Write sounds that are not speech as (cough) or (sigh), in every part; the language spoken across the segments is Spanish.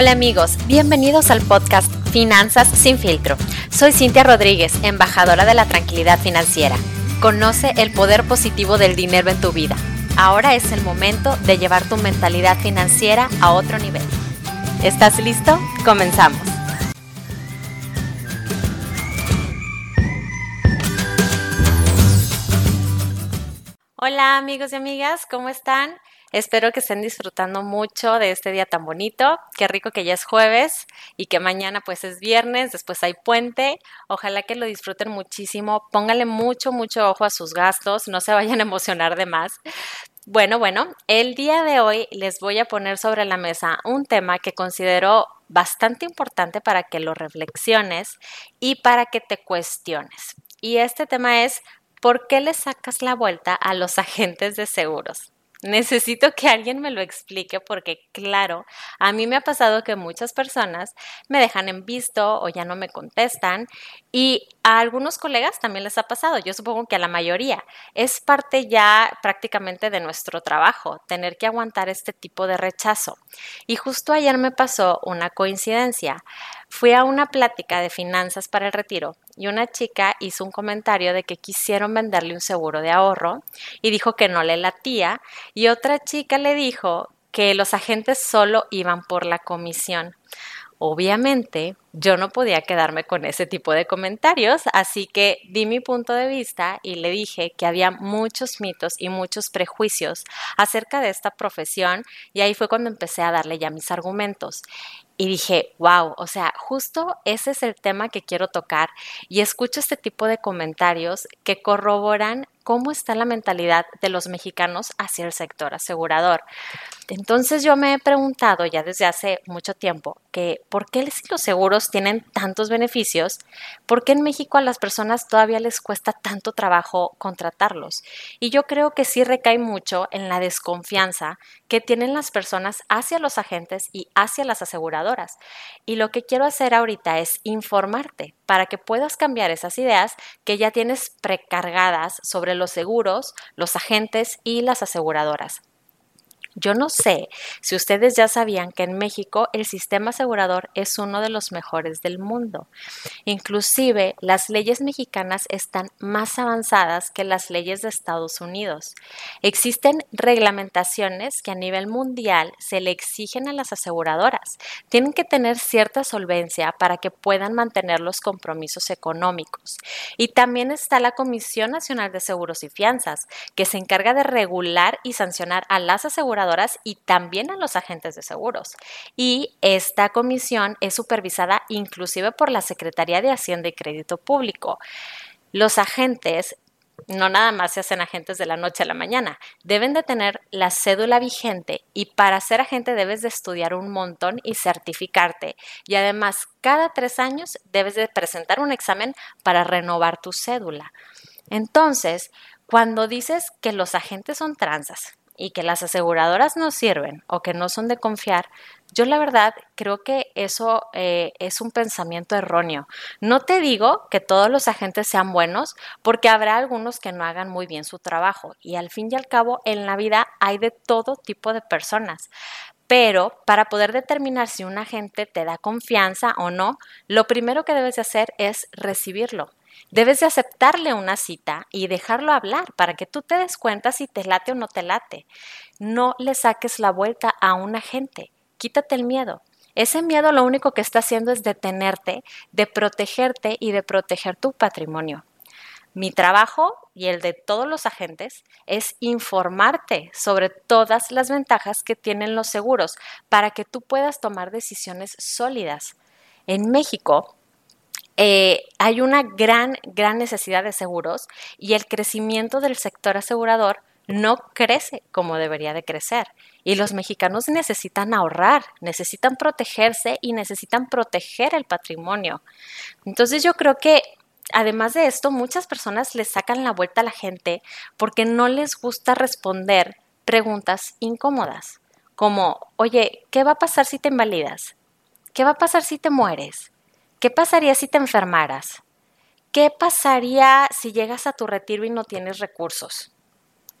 Hola amigos, bienvenidos al podcast Finanzas sin filtro. Soy Cintia Rodríguez, embajadora de la tranquilidad financiera. Conoce el poder positivo del dinero en tu vida. Ahora es el momento de llevar tu mentalidad financiera a otro nivel. ¿Estás listo? Comenzamos. Hola amigos y amigas, ¿cómo están? Espero que estén disfrutando mucho de este día tan bonito. Qué rico que ya es jueves y que mañana pues es viernes, después hay puente. Ojalá que lo disfruten muchísimo. Pónganle mucho, mucho ojo a sus gastos, no se vayan a emocionar de más. Bueno, bueno, el día de hoy les voy a poner sobre la mesa un tema que considero bastante importante para que lo reflexiones y para que te cuestiones. Y este tema es, ¿por qué le sacas la vuelta a los agentes de seguros? Necesito que alguien me lo explique porque, claro, a mí me ha pasado que muchas personas me dejan en visto o ya no me contestan y a algunos colegas también les ha pasado, yo supongo que a la mayoría. Es parte ya prácticamente de nuestro trabajo, tener que aguantar este tipo de rechazo. Y justo ayer me pasó una coincidencia. Fui a una plática de finanzas para el retiro y una chica hizo un comentario de que quisieron venderle un seguro de ahorro y dijo que no le latía y otra chica le dijo que los agentes solo iban por la comisión. Obviamente, yo no podía quedarme con ese tipo de comentarios, así que di mi punto de vista y le dije que había muchos mitos y muchos prejuicios acerca de esta profesión y ahí fue cuando empecé a darle ya mis argumentos. Y dije, wow, o sea, justo ese es el tema que quiero tocar y escucho este tipo de comentarios que corroboran cómo está la mentalidad de los mexicanos hacia el sector asegurador. Entonces yo me he preguntado ya desde hace mucho tiempo que por qué los seguros tienen tantos beneficios, por qué en México a las personas todavía les cuesta tanto trabajo contratarlos. Y yo creo que sí recae mucho en la desconfianza que tienen las personas hacia los agentes y hacia las aseguradoras. Y lo que quiero hacer ahorita es informarte para que puedas cambiar esas ideas que ya tienes precargadas sobre los seguros, los agentes y las aseguradoras. Yo no sé si ustedes ya sabían que en México el sistema asegurador es uno de los mejores del mundo. Inclusive las leyes mexicanas están más avanzadas que las leyes de Estados Unidos. Existen reglamentaciones que a nivel mundial se le exigen a las aseguradoras. Tienen que tener cierta solvencia para que puedan mantener los compromisos económicos. Y también está la Comisión Nacional de Seguros y Fianzas, que se encarga de regular y sancionar a las aseguradoras y también a los agentes de seguros. Y esta comisión es supervisada inclusive por la Secretaría de Hacienda y Crédito Público. Los agentes no nada más se hacen agentes de la noche a la mañana, deben de tener la cédula vigente y para ser agente debes de estudiar un montón y certificarte. Y además, cada tres años debes de presentar un examen para renovar tu cédula. Entonces, cuando dices que los agentes son transas, y que las aseguradoras no sirven o que no son de confiar, yo la verdad creo que eso eh, es un pensamiento erróneo. No te digo que todos los agentes sean buenos porque habrá algunos que no hagan muy bien su trabajo y al fin y al cabo en la vida hay de todo tipo de personas. Pero para poder determinar si un agente te da confianza o no, lo primero que debes de hacer es recibirlo. Debes de aceptarle una cita y dejarlo hablar para que tú te des cuenta si te late o no te late. No le saques la vuelta a un agente. Quítate el miedo. Ese miedo lo único que está haciendo es detenerte, de protegerte y de proteger tu patrimonio. Mi trabajo y el de todos los agentes es informarte sobre todas las ventajas que tienen los seguros para que tú puedas tomar decisiones sólidas. En México, eh, hay una gran, gran necesidad de seguros y el crecimiento del sector asegurador no crece como debería de crecer. Y los mexicanos necesitan ahorrar, necesitan protegerse y necesitan proteger el patrimonio. Entonces yo creo que además de esto, muchas personas le sacan la vuelta a la gente porque no les gusta responder preguntas incómodas, como, oye, ¿qué va a pasar si te invalidas? ¿Qué va a pasar si te mueres? ¿Qué pasaría si te enfermaras? ¿Qué pasaría si llegas a tu retiro y no tienes recursos?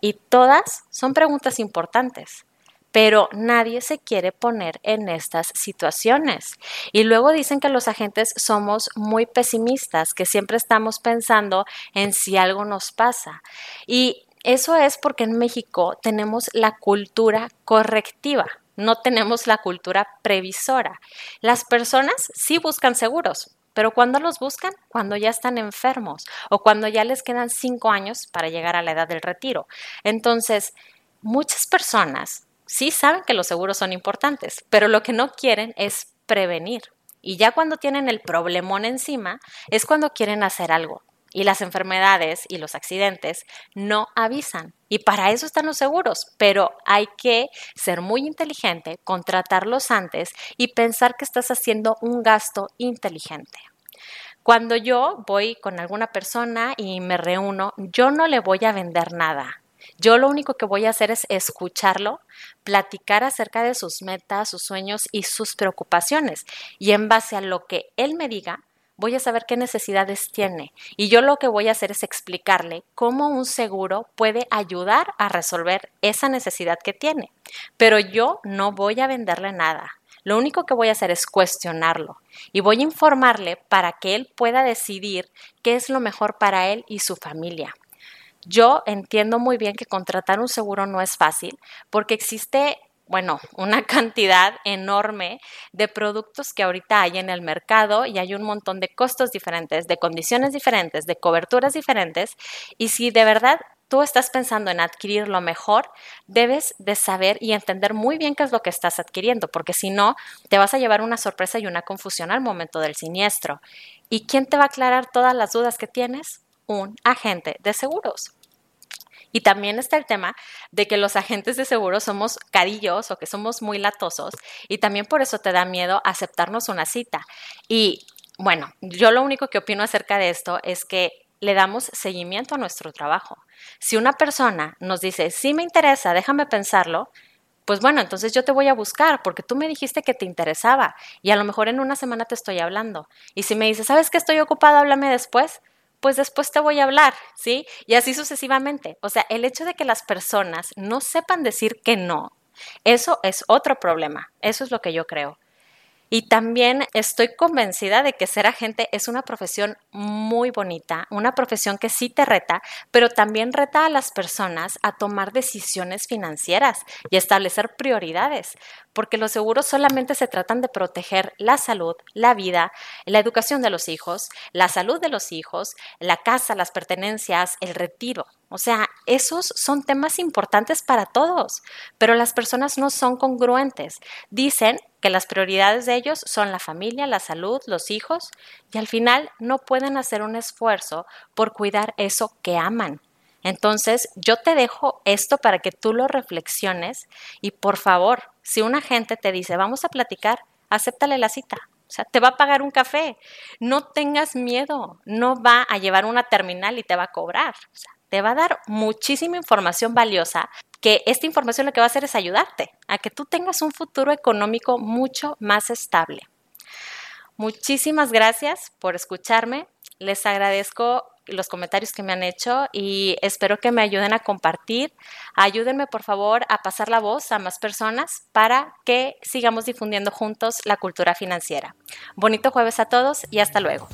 Y todas son preguntas importantes, pero nadie se quiere poner en estas situaciones. Y luego dicen que los agentes somos muy pesimistas, que siempre estamos pensando en si algo nos pasa. Y eso es porque en México tenemos la cultura correctiva no tenemos la cultura previsora. Las personas sí buscan seguros, pero ¿cuándo los buscan? Cuando ya están enfermos o cuando ya les quedan cinco años para llegar a la edad del retiro. Entonces, muchas personas sí saben que los seguros son importantes, pero lo que no quieren es prevenir. Y ya cuando tienen el problemón encima, es cuando quieren hacer algo. Y las enfermedades y los accidentes no avisan. Y para eso están los seguros, pero hay que ser muy inteligente, contratarlos antes y pensar que estás haciendo un gasto inteligente. Cuando yo voy con alguna persona y me reúno, yo no le voy a vender nada. Yo lo único que voy a hacer es escucharlo, platicar acerca de sus metas, sus sueños y sus preocupaciones. Y en base a lo que él me diga, voy a saber qué necesidades tiene. Y yo lo que voy a hacer es explicarle cómo un seguro puede ayudar a resolver esa necesidad que tiene. Pero yo no voy a venderle nada. Lo único que voy a hacer es cuestionarlo y voy a informarle para que él pueda decidir qué es lo mejor para él y su familia. Yo entiendo muy bien que contratar un seguro no es fácil porque existe bueno, una (laughs) cantidad enorme de productos que ahorita hay en el mercado y hay un montón de costos diferentes, de condiciones diferentes, de coberturas diferentes. Y si de verdad tú estás pensando en adquirir lo mejor, debes de saber y entender muy bien qué es lo que estás adquiriendo, porque si no, te vas a llevar una sorpresa y una confusión al momento del siniestro. ¿Y quién te va a aclarar todas las dudas que tienes? Un agente de seguros. Y también está el tema de que los agentes de seguro somos carillos o que somos muy latosos y también por eso te da miedo aceptarnos una cita. Y bueno, yo lo único que opino acerca de esto es que le damos seguimiento a nuestro trabajo. Si una persona nos dice, sí me interesa, déjame pensarlo, pues bueno, entonces yo te voy a buscar porque tú me dijiste que te interesaba y a lo mejor en una semana te estoy hablando. Y si me dices, ¿sabes que estoy ocupado? Háblame después pues después te voy a hablar, ¿sí? Y así sucesivamente. O sea, el hecho de que las personas no sepan decir que no, eso es otro problema. Eso es lo que yo creo. Y también estoy convencida de que ser agente es una profesión muy bonita, una profesión que sí te reta, pero también reta a las personas a tomar decisiones financieras y establecer prioridades, porque los seguros solamente se tratan de proteger la salud, la vida, la educación de los hijos, la salud de los hijos, la casa, las pertenencias, el retiro. O sea, esos son temas importantes para todos, pero las personas no son congruentes. Dicen que las prioridades de ellos son la familia, la salud, los hijos, y al final no pueden hacer un esfuerzo por cuidar eso que aman. Entonces, yo te dejo esto para que tú lo reflexiones y por favor, si una gente te dice, vamos a platicar, acéptale la cita. O sea, te va a pagar un café. No tengas miedo. No va a llevar una terminal y te va a cobrar. Te va a dar muchísima información valiosa que esta información lo que va a hacer es ayudarte a que tú tengas un futuro económico mucho más estable. Muchísimas gracias por escucharme. Les agradezco los comentarios que me han hecho y espero que me ayuden a compartir. Ayúdenme por favor a pasar la voz a más personas para que sigamos difundiendo juntos la cultura financiera. Bonito jueves a todos y hasta luego.